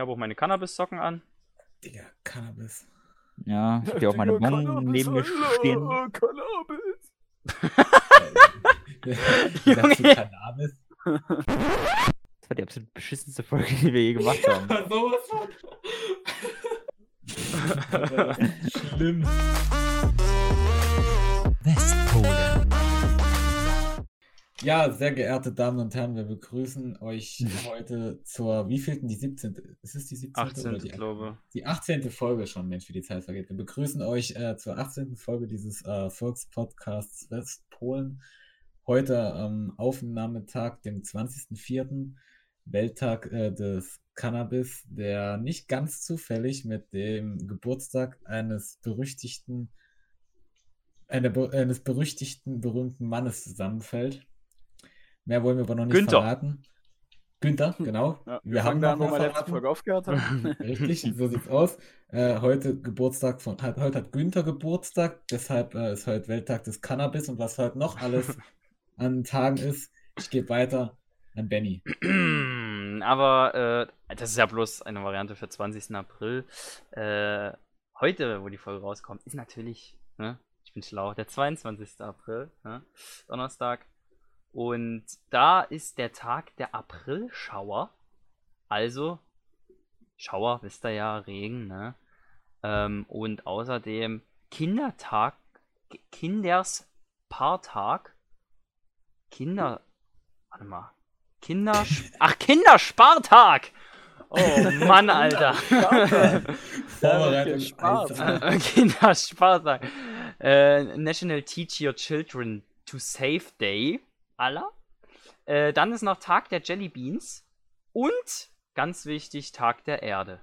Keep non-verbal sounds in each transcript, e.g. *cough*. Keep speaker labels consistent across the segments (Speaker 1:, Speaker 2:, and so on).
Speaker 1: Ich habe auch meine Cannabis-Socken an.
Speaker 2: Digga, Cannabis.
Speaker 3: Ja, ich habe hier auch meine Bon neben mir stehen.
Speaker 4: Cannabis. *laughs*
Speaker 1: Junge.
Speaker 2: Cannabis?
Speaker 3: Das war die absolut beschissenste Folge, die wir je gemacht haben.
Speaker 2: Sowas von. *laughs* Schlimm.
Speaker 5: Westpole.
Speaker 2: Ja, sehr geehrte Damen und Herren, wir begrüßen euch *laughs* heute zur wievielten? Die 17. Ist es die 17.
Speaker 1: 18.
Speaker 2: oder die
Speaker 1: glaube.
Speaker 2: Die 18. Folge schon, Mensch, wie die Zeit vergeht. Wir begrüßen euch äh, zur 18. Folge dieses äh, Volkspodcasts Westpolen. Heute am Aufnahmetag, dem 20.04., Welttag äh, des Cannabis, der nicht ganz zufällig mit dem Geburtstag eines berüchtigten, einer, be- eines berüchtigten, berühmten Mannes zusammenfällt. Mehr wollen wir aber noch nicht
Speaker 1: Günther.
Speaker 2: verraten. Günther, genau.
Speaker 4: Ja,
Speaker 2: wir haben
Speaker 4: da,
Speaker 2: noch
Speaker 4: wo wir letzte. Folge aufgehört haben. *laughs*
Speaker 2: Richtig, so sieht's aus. Äh, heute Geburtstag von, hat, heute hat Günther Geburtstag, deshalb äh, ist heute Welttag des Cannabis und was heute noch alles *laughs* an Tagen ist. Ich gebe weiter an Benny. *clears throat*
Speaker 1: Aber äh, das ist ja bloß eine Variante für 20. April. Äh, heute, wo die Folge rauskommt, ist natürlich, ne, ich bin schlau, der 22. April, ne, Donnerstag. Und da ist der Tag der Aprilschauer. Also, Schauer, wisst ihr ja, Regen, ne? Ähm, und außerdem Kindertag, Kinderspartag, Kinder, warte mal, Kinder, ach Kinderspartag! Oh Mann, Alter.
Speaker 2: Vorbereitung
Speaker 4: Spaß.
Speaker 2: 1.
Speaker 1: Kinderspartag. Äh, National Teach Your Children to Save Day. Allah. Äh, dann ist noch Tag der Jelly Beans. Und, ganz wichtig, Tag der Erde.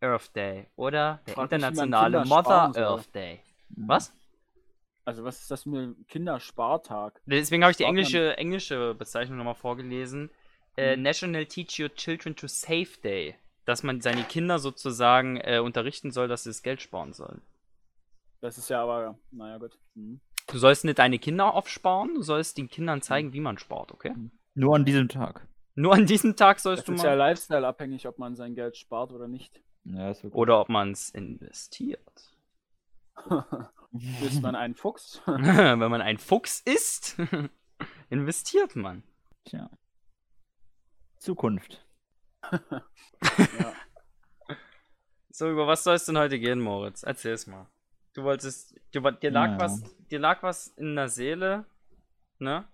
Speaker 1: Earth Day. Oder der
Speaker 4: Frag
Speaker 1: internationale Mother. Earth Day. Was?
Speaker 4: Also, was ist das für ein Kinderspartag?
Speaker 1: Deswegen habe ich die englische, englische Bezeichnung nochmal vorgelesen. Äh,
Speaker 4: Mhm.
Speaker 1: National Teach Your Children to Save Day. Dass man seine Kinder sozusagen äh, unterrichten soll, dass sie das Geld sparen sollen.
Speaker 4: Das ist ja aber, naja, gut. Mhm.
Speaker 1: Du sollst nicht deine Kinder aufsparen, du sollst den Kindern zeigen, wie man spart, okay?
Speaker 3: Nur an diesem Tag.
Speaker 1: Nur an diesem Tag
Speaker 4: Das
Speaker 1: sollst du
Speaker 4: ist ja
Speaker 1: mal.
Speaker 4: Lifestyle abhängig, ob man sein Geld spart oder nicht.
Speaker 3: Ja.
Speaker 1: Oder ob man es investiert.
Speaker 4: Ist man ein Fuchs? *laughs* *laughs*
Speaker 1: Wenn man ein Fuchs ist, *laughs* investiert man.
Speaker 3: Tja. Zukunft.
Speaker 4: ja.
Speaker 1: So, über was soll es denn heute gehen, Moritz? Erzähl's mal. Du wolltest. Du, dir, lag
Speaker 3: Ja.
Speaker 1: was, dir lag was in der Seele, ne?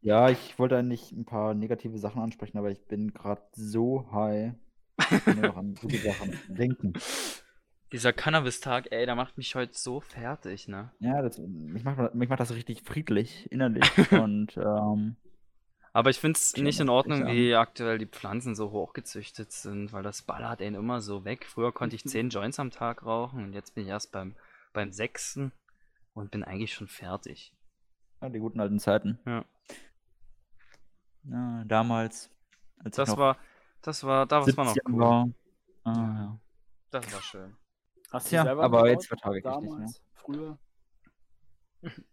Speaker 3: Ja, ich wollte eigentlich ein paar negative Sachen ansprechen, aber ich bin gerade so high. Ich kann noch an gute Sachen *laughs* denken.
Speaker 1: Dieser Cannabis-Tag, ey, der macht mich heute so fertig, ne?
Speaker 3: Ja, das, mich, macht, mich macht das richtig friedlich innerlich. *laughs* Und ähm,
Speaker 1: Aber ich find's
Speaker 3: Schau
Speaker 1: nicht in Ordnung, wie aktuell die Pflanzen so hochgezüchtet sind, weil das ballert einen immer so weg. Früher konnte ich 10 Joints am Tag rauchen und jetzt bin ich erst beim, beim sechsten und bin eigentlich schon fertig.
Speaker 3: ja, die guten alten Zeiten.
Speaker 1: Ja.
Speaker 3: Ja, damals. Als ich
Speaker 1: Das
Speaker 3: noch
Speaker 1: war, das war, das war noch
Speaker 3: 17
Speaker 1: cool.
Speaker 3: war. Ah, ja.
Speaker 1: Das war schön.
Speaker 4: Hast
Speaker 3: Tja,
Speaker 4: selber
Speaker 3: aber
Speaker 4: gebaut?
Speaker 3: jetzt vertrage ich mich nicht mehr.
Speaker 4: Damals, früher. *laughs*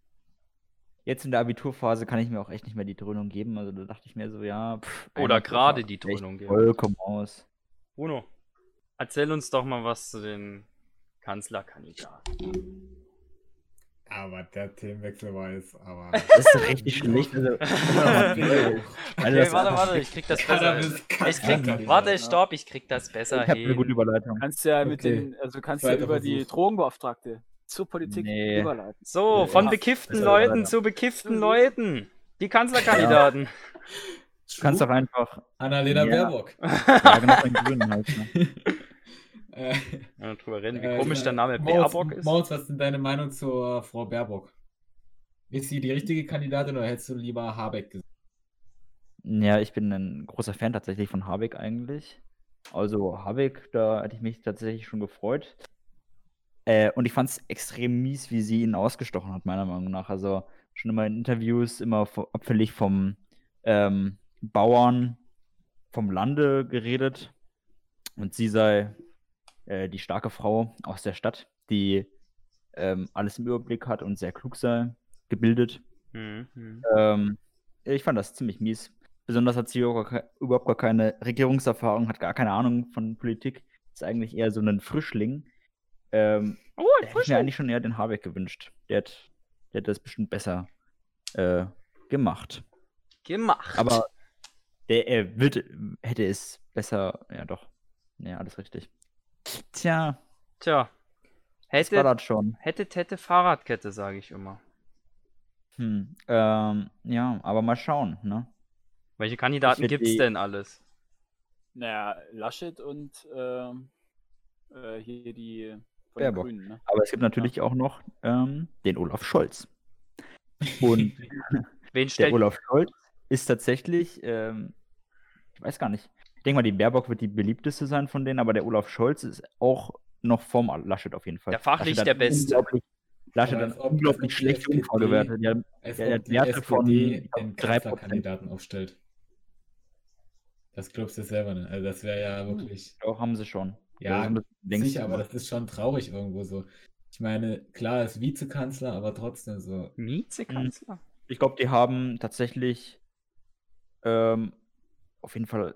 Speaker 3: Jetzt in der Abiturphase kann ich mir auch echt nicht mehr die Dröhnung geben. Also da dachte ich mir so, ja. Pff,
Speaker 1: Oder gerade die Dröhnung geben.
Speaker 3: Vollkommen aus.
Speaker 1: Bruno, erzähl uns doch mal was zu den Kanzlerkandidaten.
Speaker 2: Aber der Themenwechsel war jetzt, aber. *laughs*
Speaker 3: Das ist doch richtig schlecht. Also, *laughs*
Speaker 1: Okay, warte, warte, ich krieg das *laughs* besser. Ich krieg, warte, stopp, ich krieg das besser
Speaker 3: ich habe eine gute
Speaker 1: hin.
Speaker 3: Überleitung.
Speaker 4: Kannst ja mit
Speaker 2: Okay.
Speaker 4: den, also kannst ja über die. Drogenbeauftragte zur Politik
Speaker 3: Nee.
Speaker 4: überleiten.
Speaker 1: So, von
Speaker 2: Ja,
Speaker 1: bekifften Leuten zu bekifften Leuten. Die Kanzlerkandidaten.
Speaker 3: Du kannst doch einfach.
Speaker 2: Annalena
Speaker 3: Ja.
Speaker 2: Baerbock.
Speaker 3: Ja, genau, ein Grünen halt, ne?
Speaker 2: Äh,
Speaker 1: Ja, drüber reden, wie
Speaker 2: äh,
Speaker 1: komisch der Name
Speaker 2: Moritz,
Speaker 1: Baerbock ist.
Speaker 2: Moritz, was ist denn deine Meinung zur Frau Baerbock? Ist sie die richtige Kandidatin oder hättest du lieber Habeck gesehen?
Speaker 3: Ja, ich bin ein großer Fan tatsächlich von Habeck eigentlich. Also Habeck, da hätte ich mich tatsächlich schon gefreut. Äh, und ich fand es extrem mies, wie sie ihn ausgestochen hat, meiner Meinung nach. Also schon immer in Interviews immer abfällig vom ähm, Bauern vom Lande geredet. Und sie sei äh, die starke Frau aus der Stadt, die ähm, alles im Überblick hat und sehr klug sei, gebildet.
Speaker 1: Mhm, mhm.
Speaker 3: Ähm, ich fand das ziemlich mies. besonders hat sie auch überhaupt gar keine Regierungserfahrung, hat gar keine Ahnung von Politik. Ist eigentlich eher so ein Frischling. Ähm,
Speaker 1: Oh,
Speaker 3: da hätte ich mir eigentlich schon eher den Habeck gewünscht. Der hat, der hat das bestimmt besser äh, gemacht.
Speaker 1: Gemacht.
Speaker 3: Aber der er wird, hätte es besser. Ja, doch. Ja, alles richtig. Tja,
Speaker 1: Tja.
Speaker 3: das war
Speaker 1: Hätte,
Speaker 3: das schon.
Speaker 1: hätte, hätte Fahrradkette, sage ich immer.
Speaker 3: Hm, ähm, ja, aber mal schauen, ne?
Speaker 1: Welche Kandidaten gibt's
Speaker 3: die-
Speaker 1: denn alles?
Speaker 4: Naja, Laschet und ähm, äh, hier die von
Speaker 3: Baerbock.
Speaker 4: den Grünen, ne?
Speaker 3: Aber es gibt natürlich auch noch ähm, den Olaf Scholz. *laughs* Und
Speaker 1: Wen
Speaker 3: der
Speaker 1: stellt
Speaker 3: Olaf Scholz ist tatsächlich, ähm, ich weiß gar nicht, ich denke mal, die Baerbock wird die beliebteste sein von denen, aber der Olaf Scholz ist auch noch vorm Laschet auf jeden Fall.
Speaker 1: Der fachlich der
Speaker 3: hat
Speaker 1: Beste.
Speaker 3: Laschet hat unglaublich haben,
Speaker 2: Als
Speaker 3: Ja, der
Speaker 2: die
Speaker 3: Werte von, 3%.
Speaker 2: Kanzlerkandidaten aufstellt. Das glaubst du selber nicht. Also das wäre ja wirklich.
Speaker 3: auch haben sie schon.
Speaker 2: Ja,
Speaker 3: denkst
Speaker 2: sicher, aber das ist schon traurig irgendwo so. Ich meine, klar, ist Vizekanzler, aber trotzdem so.
Speaker 1: Vizekanzler?
Speaker 3: Ich glaube, die haben tatsächlich ähm, auf jeden Fall,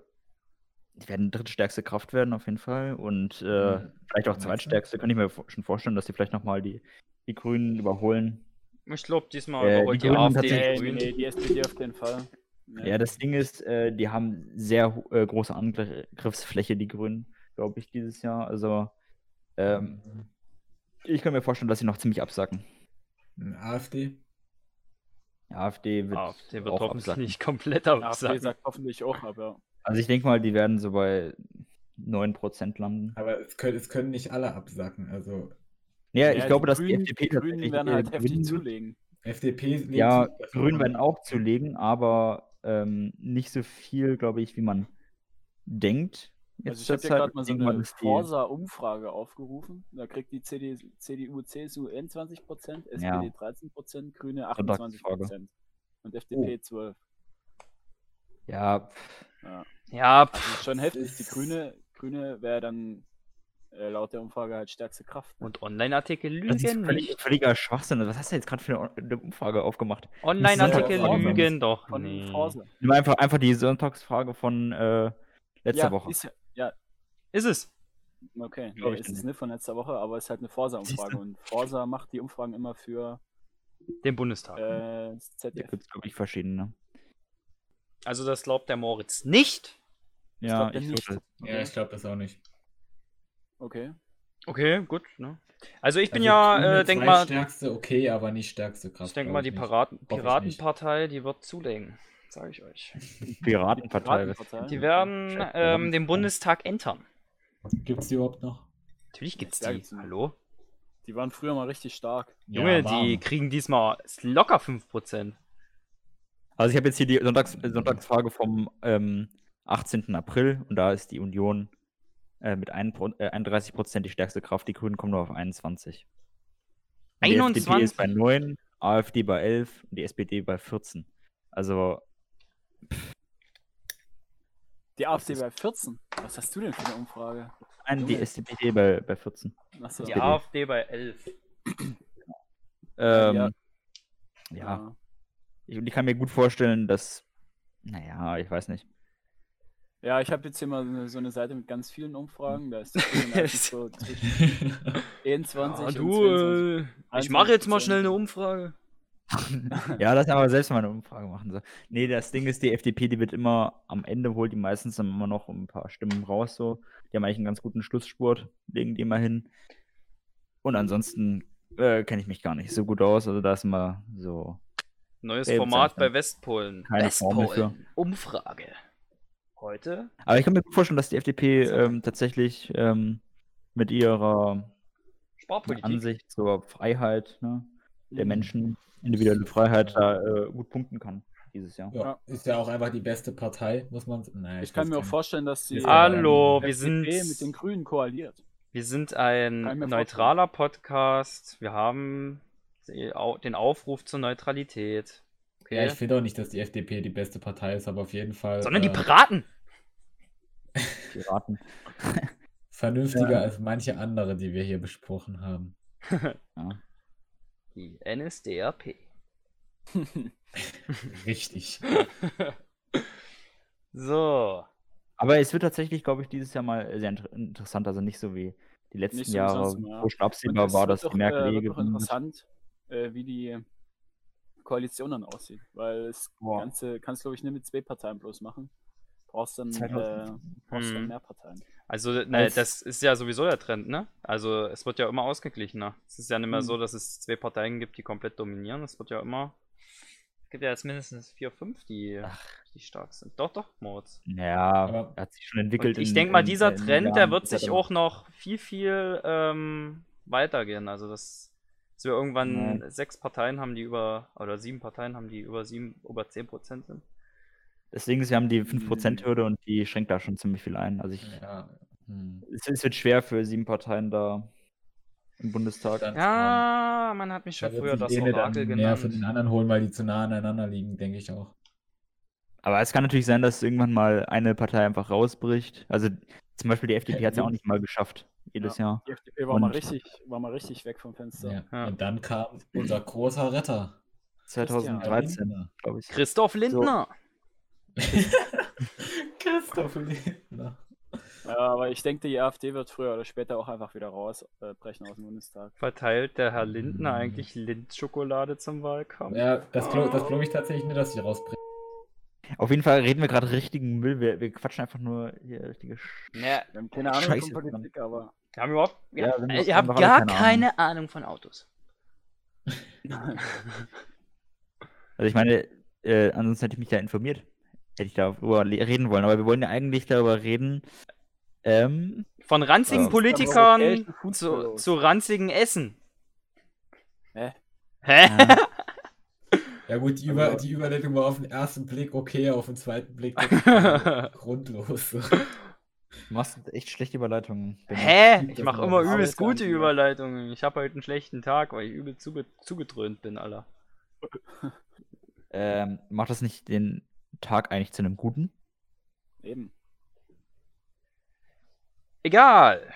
Speaker 3: die werden drittstärkste Kraft werden, auf jeden Fall. Und äh,
Speaker 2: Mhm.
Speaker 3: vielleicht auch zweitstärkste. Könnte ich mir schon vorstellen, dass die vielleicht nochmal die, die Grünen überholen.
Speaker 1: Ich glaube, diesmal
Speaker 3: Äh,
Speaker 1: überholt
Speaker 3: die
Speaker 1: die,
Speaker 3: Grünen
Speaker 1: AfD
Speaker 3: tatsächlich-
Speaker 1: die
Speaker 4: Nee,
Speaker 1: Grünen.
Speaker 4: nee, die SPD auf jeden Fall. Nee.
Speaker 3: Ja, das Ding ist, äh, die haben sehr äh, große Angriffsfläche, die Grünen, glaube ich, dieses Jahr. Also, ähm, ich kann mir vorstellen, dass sie noch ziemlich absacken.
Speaker 2: AfD?
Speaker 3: AfD wird,
Speaker 1: AfD wird
Speaker 3: auch
Speaker 1: hoffentlich
Speaker 3: absacken.
Speaker 1: nicht komplett
Speaker 4: AfD
Speaker 1: absagen.
Speaker 4: sagt hoffentlich auch, aber
Speaker 3: Also, ich denke mal, die werden so bei 9% landen.
Speaker 2: Aber es können, es können nicht alle absacken. Also
Speaker 3: Ja,
Speaker 4: Ja,
Speaker 3: ich glaube, dass
Speaker 4: Grünen,
Speaker 3: die FDP
Speaker 4: die Grünen werden halt heftig zulegen.
Speaker 2: FDP
Speaker 3: Ja, Grünen werden auch zulegen, aber ähm, nicht so viel, glaube ich, wie man denkt.
Speaker 4: Also ich habe hier
Speaker 3: Zeit.
Speaker 4: gerade mal so eine Forsa-Umfrage aufgerufen. Da kriegt die CD, CDU, CSU 21%, SPD
Speaker 3: Ja.
Speaker 4: 13%, Grüne
Speaker 3: Sonntagsfrage.
Speaker 4: 28% und FDP 12%.
Speaker 3: Ja, pff,
Speaker 1: Ja,
Speaker 4: Das
Speaker 1: pff,
Speaker 4: ist schon heftig. Die Grüne, Grüne wäre dann äh, laut der Umfrage halt stärkste Kraft.
Speaker 1: und Online-Artikel
Speaker 3: das ist
Speaker 1: lügen
Speaker 3: völlig,
Speaker 1: nicht.
Speaker 3: völliger Schwachsinn. Was hast du jetzt gerade für eine, eine Umfrage aufgemacht?
Speaker 1: Online-Artikel lügen doch
Speaker 4: Von. Forsa.
Speaker 3: Nimm einfach, einfach die Sonntagsfrage von äh, letzter
Speaker 4: ja,
Speaker 3: Woche.
Speaker 4: Ist ja, ja,
Speaker 1: Ist es?
Speaker 4: okay. Nee, ist es
Speaker 3: nicht.
Speaker 4: von letzter Woche, aber es ist halt eine Forsa-Umfrage. Und Forsa macht die Umfragen immer für
Speaker 1: Den Bundestag.
Speaker 4: äh,
Speaker 3: Da
Speaker 4: ZDF.
Speaker 3: gibt es, glaube ich, verschiedene.
Speaker 1: Also das glaubt der Moritz nicht.
Speaker 3: Ja,
Speaker 4: glaubt er
Speaker 3: ich
Speaker 4: nicht.
Speaker 3: glaube,
Speaker 2: Ja, ich glaube das auch nicht.
Speaker 4: Okay.
Speaker 1: Okay, gut. Ne? Also ich bin
Speaker 2: Also
Speaker 1: ja, äh, denk mal,
Speaker 2: zweitstärkste, okay, aber nicht stärkste Kraft.
Speaker 1: ich denke mal, die
Speaker 2: nicht.
Speaker 1: Piratenpartei, die wird zulegen. Sage ich euch.
Speaker 3: Piratenpartei.
Speaker 4: Piratenpartei.
Speaker 1: Die werden ähm,
Speaker 3: ja.
Speaker 1: den Bundestag entern.
Speaker 2: Gibt's die überhaupt noch?
Speaker 1: Natürlich gibt's
Speaker 4: Ja,
Speaker 1: die.
Speaker 4: gibt's.
Speaker 1: Hallo?
Speaker 4: Die waren früher mal richtig stark.
Speaker 1: Junge,
Speaker 2: warm.
Speaker 1: die kriegen diesmal locker 5%.
Speaker 3: Also ich habe jetzt hier die Sonntags Sonntagsfrage vom ähm, 18. April und da ist die Union äh, mit ein, äh, 31 Prozent die stärkste Kraft. Die Grünen kommen nur auf 21. Und Die FDP ist
Speaker 1: 21?
Speaker 3: bei 9, AfD bei 11 und die SPD bei 14. Also
Speaker 4: Die AfD bei 14. Was hast du denn für eine Umfrage?
Speaker 3: nein, die. SPD bei, bei 14.
Speaker 4: Achso.
Speaker 1: Die
Speaker 3: SPD.
Speaker 1: AfD bei 11.
Speaker 3: Ähm,
Speaker 4: Ja.
Speaker 3: ja, Ich, und ich kann mir gut vorstellen, dass, naja, ich weiß nicht.
Speaker 4: Ja, ich habe jetzt hier mal so eine, Seite mit ganz vielen Umfragen. Da ist *laughs* so zwischen 21
Speaker 1: Ja,
Speaker 4: und
Speaker 1: du,
Speaker 4: 22.
Speaker 1: äh, ich mache jetzt mal
Speaker 4: 21%.
Speaker 1: schnell eine Umfrage. *laughs*
Speaker 3: Ja, lass aber selbst mal eine Umfrage machen. So. Nee, das Ding ist, die FDP, die wird immer, am Ende holt die meistens dann immer noch ein paar Stimmen raus. So. Die haben eigentlich einen ganz guten Schlussspurt, legen die immer hin. Und ansonsten äh, kenne ich mich gar nicht so gut aus. Also da ist immer so.
Speaker 1: Neues
Speaker 3: Ey,
Speaker 1: Format bei Westpolen.
Speaker 3: Keine Formel für.
Speaker 1: Umfrage. Heute?
Speaker 3: Aber ich kann mir vorstellen, dass die FDP ähm, tatsächlich ähm, mit ihrer. Ansicht zur Freiheit ne, der
Speaker 4: Mhm.
Speaker 3: Menschen, individuelle Freiheit, da äh, gut punkten kann dieses Jahr.
Speaker 2: Ja, ist ja auch einfach die beste Partei, muss man. Naja,
Speaker 4: Ich kann mir auch vorstellen, dass die
Speaker 2: Ja,
Speaker 1: Hallo, wir
Speaker 4: FDP
Speaker 1: sind,
Speaker 4: mit den Grünen koaliert.
Speaker 1: wir sind ein
Speaker 4: ich
Speaker 1: neutraler Podcast. Wir haben den Aufruf zur Neutralität.
Speaker 2: nicht. Ja, ich finde auch nicht, dass die FDP die beste Partei ist, aber auf jeden Fall
Speaker 1: Sondern die
Speaker 2: äh,
Speaker 1: Piraten. *laughs*
Speaker 3: Piraten.
Speaker 2: vernünftiger
Speaker 3: Ja.
Speaker 2: als manche andere, die wir hier besprochen haben. *laughs*
Speaker 3: Ja.
Speaker 1: Die NSDAP. *laughs*
Speaker 2: Richtig.
Speaker 1: So.
Speaker 3: Aber es wird tatsächlich, glaube ich, dieses Jahr mal sehr inter interessant. Also nicht so wie die letzten Jahre, wo schon absehbar war, dass
Speaker 4: doch,
Speaker 3: die Merkel
Speaker 4: äh,
Speaker 3: eh
Speaker 4: wird. interessant, äh, wie die Koalition dann aussieht. Weil das
Speaker 3: Boah.
Speaker 4: Ganze kannst du, glaube ich, nicht mit zwei Parteien bloß machen. Brauchst dann,
Speaker 3: 2000.
Speaker 4: äh, brauchst dann
Speaker 1: Hm.
Speaker 4: mehr Parteien.
Speaker 1: Also, ne,
Speaker 3: Als-
Speaker 1: das ist ja sowieso der Trend, ne? Also, es wird ja immer ausgeglichener. Es ist ja nicht mehr
Speaker 4: Hm.
Speaker 1: so, dass es zwei Parteien gibt, die komplett dominieren. Es wird ja immer. Es gibt ja jetzt mindestens vier, fünf, die, die stark sind. Doch, doch, Moritz.
Speaker 3: Ja, hat sich schon entwickelt.
Speaker 1: Und ich
Speaker 3: in-
Speaker 1: denke mal,
Speaker 3: in-
Speaker 1: dieser
Speaker 3: in
Speaker 1: Trend, der
Speaker 3: Jahren,
Speaker 1: wird sich auch noch viel, viel ähm, weitergehen. Also, dass, dass wir irgendwann
Speaker 3: Nein.
Speaker 1: sechs Parteien haben, die über, oder sieben Parteien haben, die über sieben, über 10 Prozent sind.
Speaker 3: Deswegen ist, wir haben die 5%-Hürde
Speaker 1: Hm.
Speaker 3: und die schränkt da schon ziemlich viel ein. Also ich,
Speaker 2: Ja. Hm.
Speaker 3: es, es wird schwer für sieben Parteien da im Bundestag.
Speaker 2: Dann-
Speaker 1: Ja, man hat mich
Speaker 2: Da
Speaker 1: schon
Speaker 2: wird
Speaker 1: früher das Orakel
Speaker 2: an mehr von
Speaker 1: genannt.
Speaker 2: den anderen holen, weil die zu nah aneinander liegen, denke ich auch.
Speaker 3: Aber es kann natürlich sein, dass irgendwann mal eine Partei einfach rausbricht. Also zum Beispiel die FDP hat es ja auch nicht mal geschafft, jedes Jahr.
Speaker 4: Die FDP war mal,
Speaker 3: Und-
Speaker 4: richtig, war mal richtig weg vom Fenster.
Speaker 2: Ja.
Speaker 1: Ja.
Speaker 2: Und dann kam unser großer Retter.
Speaker 3: 2013, glaube ich.
Speaker 1: Christoph Lindner. *laughs*
Speaker 2: Christoph Lindner.
Speaker 4: Ja, aber ich denke, die AfD wird früher oder später auch einfach wieder rausbrechen äh, brechen aus dem Bundestag.
Speaker 1: Verteilt der Herr Lindner eigentlich Lindschokolade zum Wahlkampf?
Speaker 2: Ja, das glaube das glaub ich tatsächlich nicht, dass sie rausbringen.
Speaker 3: Auf jeden Fall reden wir gerade richtigen Müll. Wir, wir quatschen einfach nur hier richtige Sch
Speaker 1: Ja,
Speaker 4: Wir haben keine Ahnung
Speaker 3: Scheiße,
Speaker 4: von Politik, aber
Speaker 1: wir haben überhaupt.
Speaker 3: Ja,
Speaker 1: Ja,
Speaker 3: wir haben
Speaker 1: ihr habt
Speaker 3: wir
Speaker 1: gar
Speaker 3: keine
Speaker 1: keine Ahnung von Autos. *laughs*
Speaker 3: Also ich meine, äh, ansonsten hätte ich mich da informiert. Hätte ich darüber reden wollen. Aber wir wollen ja eigentlich darüber reden. Ähm,
Speaker 1: Von ranzigen. Politikern zu, zu ranzigen Essen.
Speaker 4: Hä?
Speaker 1: Hä?
Speaker 3: ja, *laughs*
Speaker 2: Ja gut, die, Über
Speaker 4: Aber-
Speaker 2: die Überleitung war auf den ersten Blick okay, auf den zweiten Blick *laughs* grundlos.
Speaker 3: du machst echt schlechte Überleitungen.
Speaker 1: Hä? Ich
Speaker 2: das
Speaker 1: mache immer übelst gute Überleitungen. Ich habe heute einen schlechten Tag, weil ich übel zuge zugedröhnt bin, Alter.
Speaker 3: Ähm, macht das nicht den Tag eigentlich zu einem guten?
Speaker 4: eben.
Speaker 1: Egal.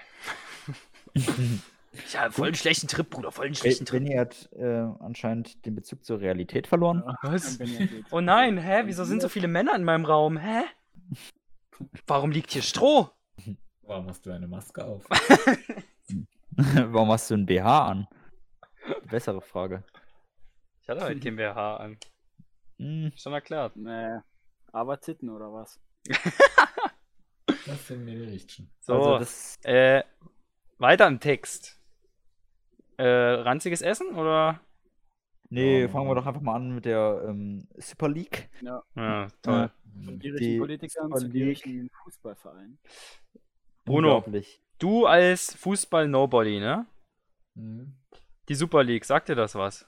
Speaker 1: *laughs* Ich habe voll einen schlechten Trip, Bruder, voll einen schlechten Trip.
Speaker 3: Benny hat äh, anscheinend den Bezug zur Realität verloren.
Speaker 1: Was? Oh nein, hä? Wieso sind so viele Männer in meinem Raum? Hä? Warum liegt hier Stroh? *laughs*
Speaker 2: Warum hast du eine Maske auf? *laughs*
Speaker 3: Warum hast du ein BH an? Bessere Frage.
Speaker 1: Ich hatte heute kein BH an.
Speaker 3: Hm,
Speaker 1: Schon erklärt.
Speaker 4: Nee. Aber Titten oder was? *laughs*
Speaker 2: Das sind mir die Richtchen.
Speaker 1: So,
Speaker 3: Also das,
Speaker 1: äh, weiter im Text. Äh, ranziges Essen oder?
Speaker 3: nee,
Speaker 2: Oh.
Speaker 3: fangen wir doch einfach mal an mit der ähm, Super League.
Speaker 1: Ja, toll.
Speaker 4: Von
Speaker 3: Die
Speaker 4: gierischen Politikern zu gierischen Fußballvereinen.
Speaker 1: Bruno. Du als Fußball-Nobody, ne?
Speaker 2: Mhm.
Speaker 1: Die Super League, sagt dir das was?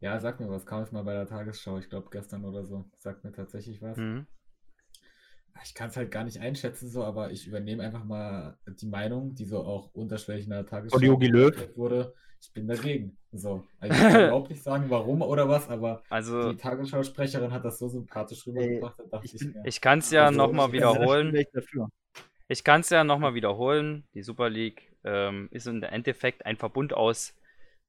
Speaker 2: Ja, sag mir was, kam jetzt mal bei der Tagesschau, ich glaube gestern oder so. Sagt mir tatsächlich was.
Speaker 1: Mhm.
Speaker 2: Ich kann es halt gar nicht einschätzen, so, aber ich übernehme einfach mal die Meinung, die so auch unterschwellig in der Tagesschau wurde. Ich bin dagegen. So. Also ich kann *laughs* überhaupt nicht sagen, warum oder was, aber
Speaker 1: Also,
Speaker 2: die Tagesschau-Sprecherin hat das so sympathisch rübergebracht,
Speaker 3: ich
Speaker 2: ich, mir.
Speaker 1: ich kann es ja
Speaker 2: Also,
Speaker 1: nochmal
Speaker 2: also,
Speaker 1: wiederholen.
Speaker 3: ich dafür.
Speaker 1: Ich kann es ja nochmal wiederholen. Die Super League ähm, ist im Endeffekt ein Verbund aus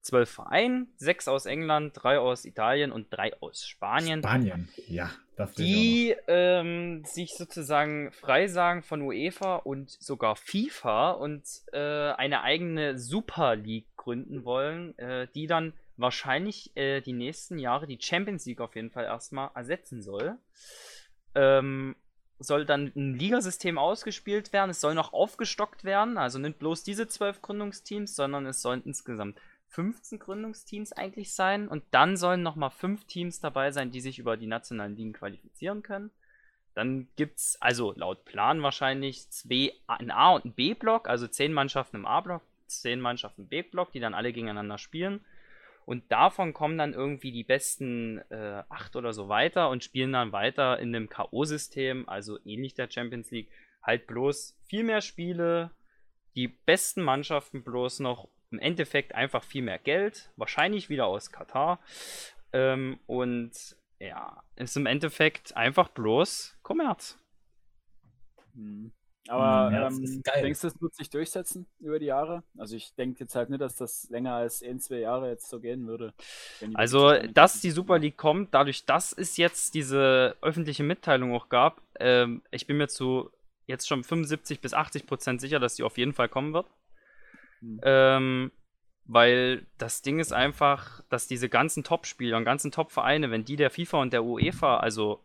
Speaker 1: zwölf Vereinen, sechs aus England, drei aus Italien und drei aus Spanien,
Speaker 2: Spanien, ja,
Speaker 1: die ähm, sich sozusagen freisagen von UEFA und sogar FIFA und äh, eine eigene Super League gründen wollen, äh, die dann wahrscheinlich äh, die nächsten Jahre die Champions League auf jeden Fall erstmal ersetzen soll. Ähm, soll dann ein Ligasystem ausgespielt werden. Es soll noch aufgestockt werden. Also nicht bloß diese zwölf Gründungsteams, sondern es sollen insgesamt 15 Gründungsteams eigentlich sein. Und dann sollen nochmal fünf Teams dabei sein, die sich über die nationalen Ligen qualifizieren können. Dann gibt es also laut Plan wahrscheinlich zwei, ein A- und ein B-Block, also zehn Mannschaften im A-Block, zehn Mannschaften im B-Block, die dann alle gegeneinander spielen. Und davon kommen dann irgendwie die besten äh, acht oder so weiter und spielen dann weiter in einem K.O.-System, also ähnlich der Champions League. Halt bloß viel mehr Spiele, die besten Mannschaften bloß noch im Endeffekt einfach viel mehr Geld, wahrscheinlich wieder aus Katar. Ähm, und ja, ist im Endeffekt einfach bloß Kommerz.
Speaker 4: Hm. Aber
Speaker 2: Ja, das
Speaker 4: ähm, denkst du, das wird sich durchsetzen über die Jahre? Also ich denke jetzt halt nicht, dass das länger als ein, zwei Jahre jetzt so gehen würde.
Speaker 1: Also, dass die Super League kommt, dadurch, dass es jetzt diese öffentliche Mitteilung auch gab, ähm, ich bin mir zu jetzt schon 75 bis 80 Prozent sicher, dass die auf jeden Fall kommen wird.
Speaker 4: Hm.
Speaker 1: Ähm, weil das Ding ist einfach, dass diese ganzen Top-Spieler und ganzen Top-Vereine, wenn die der FIFA und der UEFA, also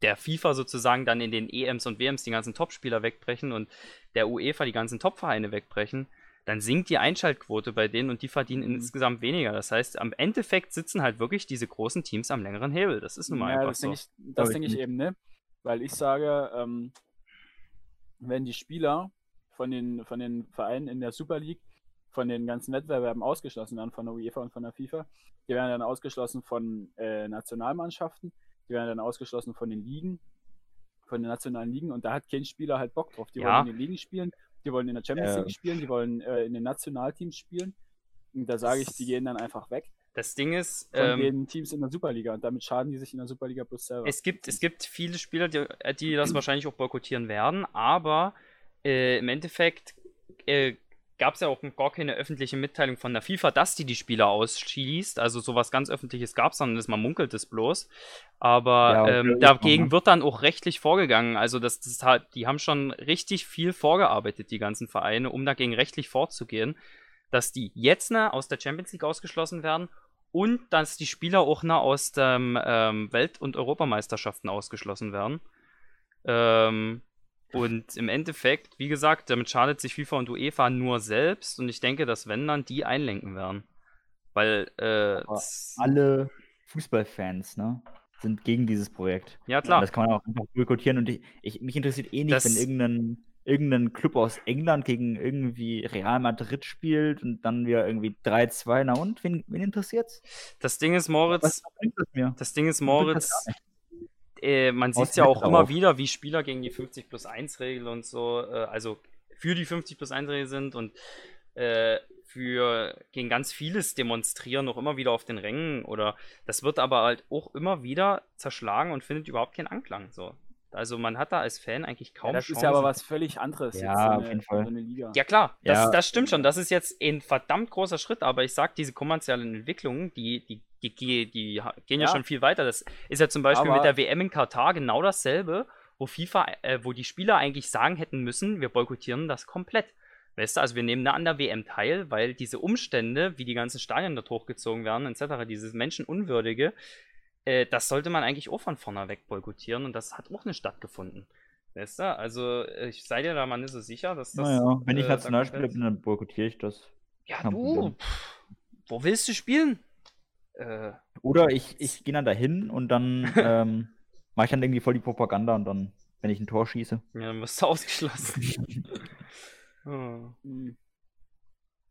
Speaker 1: der FIFA sozusagen dann in den EMs und WMs die ganzen Top-Spieler wegbrechen und der UEFA die ganzen Top-Vereine wegbrechen, dann sinkt die Einschaltquote bei denen und die verdienen
Speaker 4: Mhm.
Speaker 1: insgesamt weniger. Das heißt, am Endeffekt sitzen halt wirklich diese großen Teams am längeren Hebel. Das ist nun mal
Speaker 4: Ja,
Speaker 1: einfach
Speaker 4: das
Speaker 1: so.
Speaker 4: denke ich, das denke ich eben, ne? Weil ich sage, ähm, wenn die Spieler von den, von den Vereinen in der Super League von den ganzen Wettbewerben ausgeschlossen werden, von der UEFA und von der FIFA, die werden dann ausgeschlossen von äh, Nationalmannschaften, die werden dann ausgeschlossen von den Ligen, von den nationalen Ligen und da hat kein Spieler halt Bock drauf. Die
Speaker 1: Ja.
Speaker 4: wollen in den Ligen spielen, die wollen in der Champions. League spielen, die wollen äh, in den Nationalteams spielen. Und da sage ich, die gehen dann einfach weg
Speaker 1: Das Ding ist,
Speaker 4: von
Speaker 1: ähm,
Speaker 4: den Teams in der Superliga und damit schaden die sich in der Superliga plus selber.
Speaker 1: Es gibt, es gibt viele Spieler, die, äh, die das wahrscheinlich auch boykottieren werden, aber äh, im Endeffekt äh, gab es ja auch gar keine öffentliche Mitteilung von der FIFA, dass die die Spieler ausschließt. Also sowas ganz Öffentliches gab es dann, das man munkelt es bloß. Aber
Speaker 3: Ja,
Speaker 1: ähm, dagegen wird dann auch rechtlich vorgegangen. Also das, das halt, die haben schon richtig viel vorgearbeitet, die ganzen Vereine, um dagegen rechtlich vorzugehen, dass die jetzt ne, aus der Champions League ausgeschlossen werden und dass die Spieler auch ne, aus den ähm, Welt- und Europameisterschaften ausgeschlossen werden. Ähm, und im Endeffekt, wie gesagt, damit schadet sich FIFA und UEFA nur selbst und ich denke, dass wenn dann die einlenken werden. Weil, äh,
Speaker 3: Alle Fußballfans, ne, sind gegen dieses Projekt.
Speaker 1: ja
Speaker 3: Und
Speaker 1: klar,
Speaker 3: Das kann man auch einfach boykottieren und ich, ich, mich interessiert eh nicht,
Speaker 1: Das-
Speaker 3: wenn irgendein, irgendein Club aus England gegen irgendwie Real Madrid spielt und dann wieder irgendwie 3-2. Na und? Wen, wen interessiert's?
Speaker 1: das Ding ist,
Speaker 3: Was
Speaker 1: Moritz,
Speaker 3: bringt das mir?
Speaker 1: das Ding ist,
Speaker 3: das
Speaker 1: Moritz,
Speaker 3: gar
Speaker 1: äh, man sieht
Speaker 3: Aus
Speaker 1: ja auch immer wieder, wie Spieler gegen die 50 plus 1 Regel und so, äh, also für die 50 plus 1 Regel sind und äh, für gegen ganz vieles demonstrieren, auch immer wieder auf den Rängen oder das wird aber halt auch immer wieder zerschlagen und findet überhaupt keinen Anklang. So. Also man hat da als Fan eigentlich
Speaker 4: Ja,
Speaker 1: kaum
Speaker 4: das
Speaker 1: Chancen.
Speaker 4: ist ja aber was völlig anderes.
Speaker 3: Ja,
Speaker 4: jetzt so
Speaker 3: auf
Speaker 4: eine,
Speaker 3: jeden Fall.
Speaker 4: Eine.
Speaker 1: Ja klar, das,
Speaker 3: Ja.
Speaker 1: das stimmt schon. Das ist jetzt ein verdammt großer Schritt, aber ich sag, diese kommerziellen Entwicklungen, die, die, die, die, die gehen ja.
Speaker 4: Ja.
Speaker 1: schon viel weiter. Das ist ja zum Beispiel
Speaker 4: Aber-
Speaker 1: mit der WM in Katar genau dasselbe, wo FIFA, äh, wo die Spieler eigentlich sagen hätten müssen, wir boykottieren das komplett. Weißt du, also wir nehmen da an der WM teil, weil diese Umstände, wie die ganzen Stadien dort hochgezogen werden, etc., dieses Menschenunwürdige, äh, das sollte man eigentlich auch von vorne weg boykottieren und das hat auch nicht stattgefunden. Weißt du, also ich sei dir da mal nicht so sicher, dass das.
Speaker 3: Naja, wenn ich
Speaker 1: äh,
Speaker 3: Nationalspieler bin, dann boykottiere ich das.
Speaker 1: ja, du, pff, wo willst du spielen? Äh,
Speaker 3: Oder ich, ich gehe dann dahin und dann *laughs* ähm, mache ich dann irgendwie voll die Propaganda und dann, wenn ich ein Tor schieße.
Speaker 1: ja, dann wirst du *laughs* ausgeschlossen. *laughs* oh.
Speaker 4: Hm.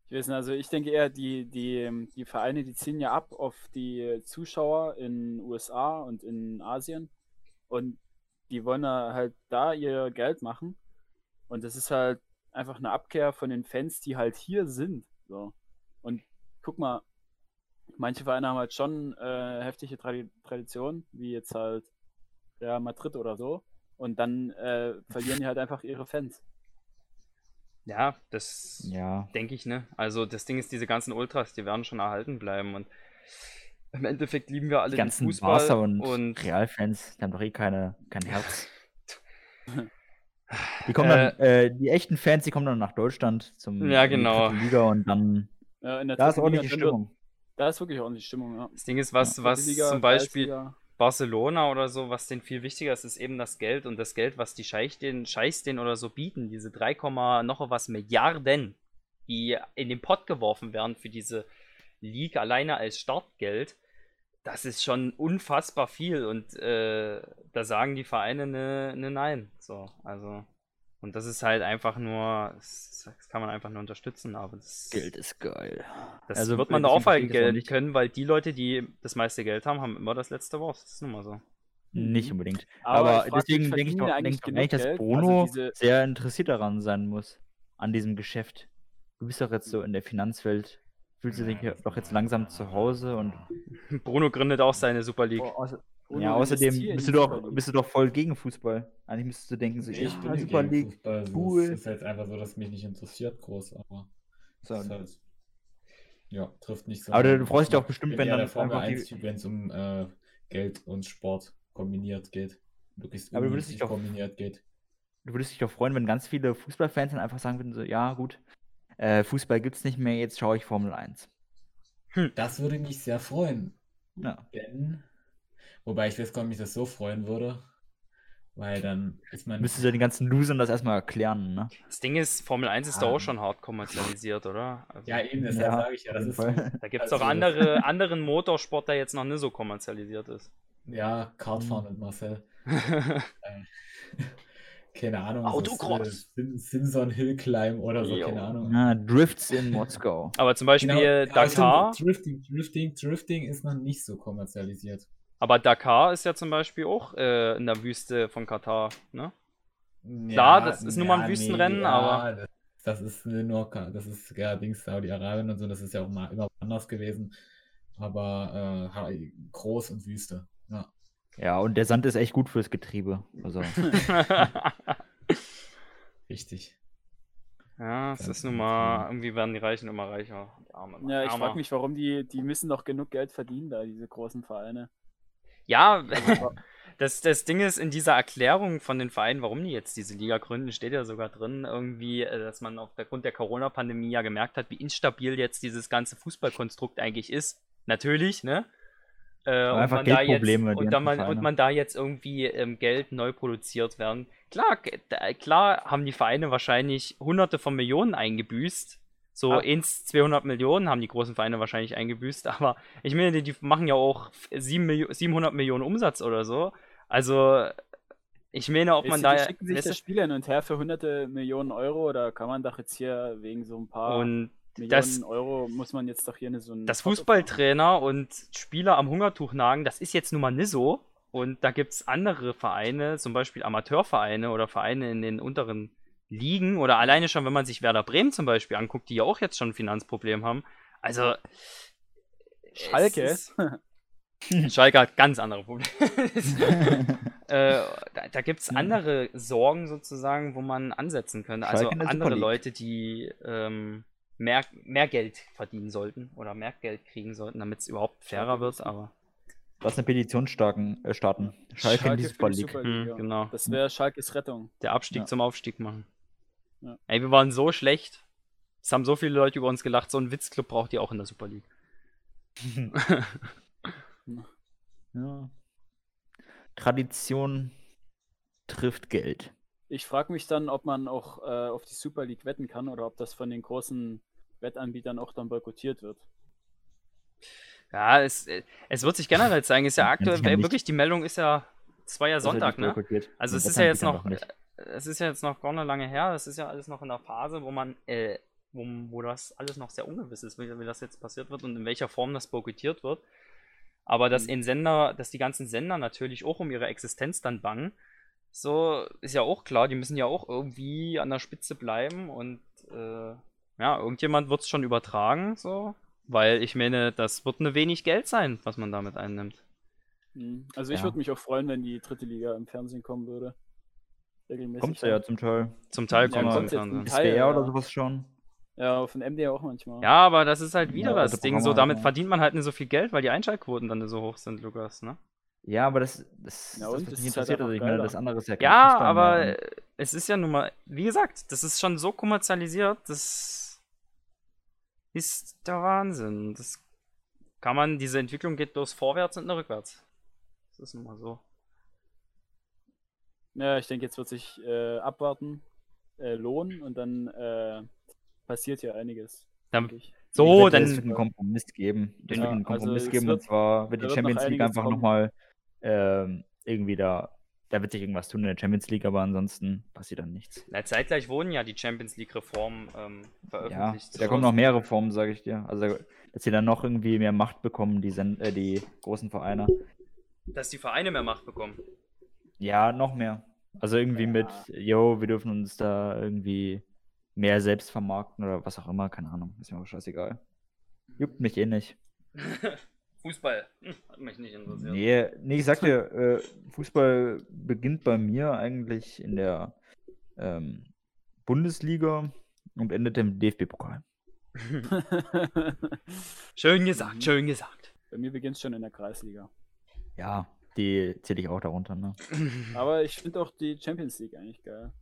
Speaker 4: Ich weiß nicht, also ich denke eher, die, die, ähm, die Vereine, die ziehen ja ab auf die Zuschauer in USA und in Asien und die wollen ja halt da ihr Geld machen und das ist halt einfach eine Abkehr von den Fans, die halt hier sind. So. Und guck mal, manche Vereine haben halt schon äh, heftige Tradi Traditionen, wie jetzt halt Real Madrid oder so und dann äh, verlieren die halt einfach ihre Fans.
Speaker 1: Ja, das
Speaker 3: Ja.
Speaker 1: denke ich, ne? Also das Ding ist, diese ganzen Ultras, die werden schon erhalten bleiben und im Endeffekt lieben wir alle
Speaker 3: Die
Speaker 1: den
Speaker 3: ganzen
Speaker 1: Fußball
Speaker 3: Barca und,
Speaker 1: und
Speaker 3: Real-Fans, die haben doch eh keine, kein Herz. *laughs* Die kommen dann,
Speaker 1: Äh,
Speaker 3: äh, die echten Fans, die kommen dann nach Deutschland zum
Speaker 1: Ja,
Speaker 3: die
Speaker 1: genau.
Speaker 3: Liga und dann
Speaker 4: Ja, in der
Speaker 3: da ist
Speaker 4: drin wird-
Speaker 3: Stimmung.
Speaker 4: Da ist wirklich ordentlich Stimmung, ja.
Speaker 1: das Ding ist, was,
Speaker 4: Dritte
Speaker 1: was
Speaker 4: Liga,
Speaker 1: zum Beispiel
Speaker 4: Kreisliga.
Speaker 1: Barcelona oder so, was denen viel wichtiger ist, ist eben das Geld und das Geld, was die Scheich den, Scheichs denen oder so bieten, diese 3, noch was Milliarden, die in den Pott geworfen werden für diese League alleine als Startgeld, das ist schon unfassbar viel und äh, da sagen die Vereine ne, ne Nein. So, also. Und das ist halt einfach nur, das, kann man einfach nur unterstützen, aber das,
Speaker 3: Geld ist geil.
Speaker 1: das
Speaker 3: Also,
Speaker 1: wird man
Speaker 3: deswegen
Speaker 1: da aufhalten
Speaker 3: nicht.
Speaker 1: können, weil die Leute, die das meiste Geld haben, haben immer das letzte Wort. Das ist nun mal so.
Speaker 3: Nicht unbedingt.
Speaker 4: Aber
Speaker 3: Aber, deswegen denke ich doch, denk
Speaker 4: eigentlich
Speaker 3: ich doch
Speaker 4: genug
Speaker 3: eigentlich, dass
Speaker 4: Geld?
Speaker 3: Bruno
Speaker 4: Also diese-
Speaker 3: sehr interessiert daran sein muss, an diesem Geschäft. Du bist doch jetzt so in der Finanzwelt, fühlst du dich doch jetzt langsam zu Hause und *laughs*
Speaker 1: Bruno gründet auch seine Super League.
Speaker 3: Oh, außer-
Speaker 4: Bruno
Speaker 3: ja, außerdem bist
Speaker 4: die
Speaker 3: du, doch, bist du doch voll gegen Fußball. Eigentlich müsstest du denken, so,
Speaker 2: Ich
Speaker 3: ich
Speaker 2: bin
Speaker 3: ja, Super
Speaker 2: gegen
Speaker 3: League.
Speaker 2: Fußball. Also
Speaker 3: cool.
Speaker 2: Es ist jetzt einfach so, dass mich nicht interessiert groß, aber
Speaker 3: So.
Speaker 2: es halt, ja, trifft nicht so.
Speaker 3: Aber du freust dich auch bestimmt, wenn dann
Speaker 2: der Formel
Speaker 3: einfach die-
Speaker 2: 1 Typ, wenn es um äh, Geld und Sport kombiniert geht. wirklich
Speaker 3: Aber du würdest dich doch-
Speaker 2: kombiniert geht.
Speaker 3: Du würdest dich doch freuen, wenn ganz viele Fußballfans dann einfach sagen würden, so, ja gut, äh, Fußball gibt's nicht mehr, jetzt schaue ich Formel 1.
Speaker 2: Das würde mich sehr freuen.
Speaker 3: Ja.
Speaker 2: Denn, wobei ich weiß gar nicht, ob mich das so freuen würde, weil dann ist man.
Speaker 3: Müsstest du den ganzen Losern das erstmal erklären, ne?
Speaker 1: Das Ding ist, Formel 1 ist
Speaker 2: Ah.
Speaker 1: doch auch schon hart kommerzialisiert, oder? Also,
Speaker 2: Ja, eben, deshalb
Speaker 3: Ja,
Speaker 2: sage ich ja, das ist.
Speaker 1: Da gibt es
Speaker 2: Also-
Speaker 1: auch andere, anderen Motorsport, der jetzt noch nicht so kommerzialisiert ist.
Speaker 2: Ja,
Speaker 3: Mhm.
Speaker 2: Kartfahren mit Marcel. *laughs* Äh, *laughs* keine Ahnung.
Speaker 1: Autocross.
Speaker 2: Sim- Simson Hill Climb oder so,
Speaker 1: Jo.
Speaker 2: keine Ahnung.
Speaker 3: Na, Drifts in Moskau.
Speaker 1: Aber zum Beispiel
Speaker 2: Genau,
Speaker 1: Dakar,
Speaker 2: stimmt, Drifting, Drifting, Drifting ist noch nicht so kommerzialisiert.
Speaker 1: Aber Dakar ist ja zum Beispiel auch äh, in der Wüste von Katar, ne?
Speaker 2: Ja,
Speaker 1: Klar, das ist nur mal ein Wüstenrennen,
Speaker 2: ja,
Speaker 1: aber-
Speaker 2: Das, das ist nur, das ist ja Dings Saudi-Arabien und so, das ist ja auch mal immer anders gewesen. Aber äh, groß und Wüste. Ja.
Speaker 3: Ja, und der Sand ist echt gut fürs Getriebe. Also, *laughs*
Speaker 2: Richtig.
Speaker 1: ja, es ist nun mal, irgendwie werden die Reichen immer reicher. Die Armen immer
Speaker 4: Ja, ich frage mich, warum die, die müssen doch genug Geld verdienen, da, diese großen Vereine.
Speaker 1: Ja, *laughs* das, das Ding ist, in dieser Erklärung von den Vereinen, warum die jetzt diese Liga gründen, steht ja sogar drin, irgendwie, äh, dass man aufgrund der Corona-Pandemie ja gemerkt hat, wie instabil jetzt dieses ganze Fußballkonstrukt eigentlich ist. Natürlich, ne? Äh, und man da jetzt, und, da man, und man da jetzt irgendwie ähm, Geld neu produziert werden. Klar, da, klar haben die Vereine wahrscheinlich hunderte von Millionen eingebüßt. So
Speaker 3: Ah.
Speaker 1: 1, 200 Millionen haben die großen Vereine wahrscheinlich eingebüßt, *laughs* aber ich meine, die, die machen ja auch 7 Milio 700 Millionen Umsatz oder so. Also, ich meine, ob
Speaker 4: Weißt
Speaker 1: man da.
Speaker 4: schicken sich das Spiel hin und her für hunderte Millionen Euro, da kann man doch jetzt hier wegen so ein paar
Speaker 1: und
Speaker 4: Millionen
Speaker 1: das-
Speaker 4: Euro muss man jetzt doch hier eine so ein
Speaker 1: das Fußballtrainer und Spieler am Hungertuch nagen, das ist jetzt nun mal nicht so. Und da gibt es andere Vereine, zum Beispiel Amateurvereine oder Vereine in den unteren Ligen oder alleine schon, wenn man sich Werder Bremen zum Beispiel anguckt, die ja auch jetzt schon ein Finanzproblem haben. Also.
Speaker 4: Schalke?
Speaker 1: es ist- Schalke hat ganz andere Probleme. *laughs* äh, da da gibt es andere Sorgen sozusagen, wo man ansetzen könnte. Also
Speaker 3: Schalke
Speaker 1: andere
Speaker 3: League.
Speaker 1: Leute, die ähm, mehr, mehr Geld verdienen sollten oder mehr Geld kriegen sollten, damit es überhaupt fairer
Speaker 4: Schalke
Speaker 1: wird.
Speaker 4: ist-
Speaker 1: Aber
Speaker 3: Lass eine Petition starten. Äh, starten. Schalke, in die Super League.
Speaker 4: Super
Speaker 1: Hm,
Speaker 4: ja.
Speaker 1: genau.
Speaker 4: Das wäre Schalkes Rettung.
Speaker 1: der Abstieg
Speaker 3: Ja.
Speaker 1: zum Aufstieg machen.
Speaker 4: Ja.
Speaker 1: Ey, wir waren so schlecht. Es haben so viele Leute über uns gelacht. So einen Witzclub braucht ihr auch in der Super League. *laughs*
Speaker 3: Ja. Tradition trifft Geld.
Speaker 4: Ich frage mich dann, ob man auch äh, auf die Super League wetten kann oder ob das von den großen Wettanbietern auch dann boykottiert wird.
Speaker 1: Ja, es, äh, es wird sich generell zeigen. Ist ja aktuell, wirklich, die Meldung ist ja, es war ja
Speaker 3: Das wird
Speaker 1: Sonntag, ne? Also es ist ja jetzt noch, es ist ja jetzt noch gar nicht lange her, es ist ja alles noch in der Phase, wo man, äh, wo, wo das alles noch sehr ungewiss ist, wie, wie das jetzt passiert wird und in welcher Form das boykottiert wird. Aber dass
Speaker 4: Mhm.
Speaker 1: in Sender, dass die ganzen Sender natürlich auch um ihre Existenz dann bangen, so ist ja auch klar, die müssen ja auch irgendwie an der Spitze bleiben und äh, ja, irgendjemand wird es schon übertragen, so, weil ich meine, das wird eine wenig Geld sein, was man damit einnimmt.
Speaker 4: Hm. Also ich
Speaker 3: Ja.
Speaker 4: würde mich auch freuen, wenn die dritte Liga im Fernsehen kommen würde. Regelmäßig.
Speaker 3: Kommt ja zum Teil.
Speaker 1: Zum Teil
Speaker 4: Ja,
Speaker 1: kommt Fernsehen.
Speaker 4: ein Teil, ja.
Speaker 3: oder sowas schon.
Speaker 4: Ja, von MDR auch manchmal.
Speaker 1: Ja, aber das ist halt wieder
Speaker 3: Ja,
Speaker 1: das Ding. So, damit
Speaker 3: ja.
Speaker 1: verdient man halt nicht so viel Geld, weil die Einschaltquoten dann nicht so hoch sind, Lukas, ne?
Speaker 3: Ja, aber das, das,
Speaker 4: Ja,
Speaker 3: das
Speaker 4: Das
Speaker 3: mich
Speaker 4: ist halt
Speaker 3: interessiert. also
Speaker 4: einfach
Speaker 3: ich meine, das andere ist ja kein
Speaker 1: Ja,
Speaker 3: Fußball
Speaker 1: aber
Speaker 3: mehr.
Speaker 1: es ist ja nun mal, wie gesagt, das ist schon so kommerzialisiert, das ist der Wahnsinn. Das kann man, diese Entwicklung geht bloß vorwärts und nicht rückwärts. Das ist nun mal so.
Speaker 4: Ja, ich denke, jetzt wird sich äh, abwarten, äh, lohnen und dann äh, passiert hier einiges.
Speaker 1: Dann, so,
Speaker 3: Es wird
Speaker 1: dann,
Speaker 3: einen Kompromiss geben. Es
Speaker 1: Ja,
Speaker 3: wird einen
Speaker 4: also
Speaker 3: Kompromiss
Speaker 4: es
Speaker 3: geben
Speaker 4: wird-
Speaker 3: und zwar wird
Speaker 4: da
Speaker 3: die
Speaker 4: wird noch
Speaker 3: Champions League einfach nochmal ähm, irgendwie da, da wird sich irgendwas tun in der Champions League, aber ansonsten passiert dann nichts.
Speaker 1: na, zeitgleich wurden ja die Champions League-Reformen ähm,
Speaker 3: Ja,
Speaker 1: veröffentlicht.
Speaker 3: da kommen noch mehr Reformen, sage ich dir. Also, dass sie dann noch irgendwie mehr Macht bekommen, die, Sen äh, die großen Vereine.
Speaker 1: Dass die Vereine mehr Macht bekommen.
Speaker 3: Ja, noch mehr. Also irgendwie
Speaker 4: Ja.
Speaker 3: mit, yo, wir dürfen uns da irgendwie mehr selbst vermarkten oder was auch immer, keine Ahnung. Ist mir auch scheißegal. Juckt mich eh nicht. *laughs*
Speaker 1: Fußball. Hat mich nicht interessiert.
Speaker 3: Nee, nee, ich sag dir, äh, Fußball beginnt bei mir eigentlich in der ähm, Bundesliga und endet im DFB-Pokal. *laughs*
Speaker 1: Schön
Speaker 4: Mhm.
Speaker 1: gesagt, schön gesagt.
Speaker 4: Bei mir beginnt es schon in der Kreisliga.
Speaker 3: Ja, die zähle ich auch darunter, ne?
Speaker 4: Aber ich finde auch die Champions League eigentlich geil.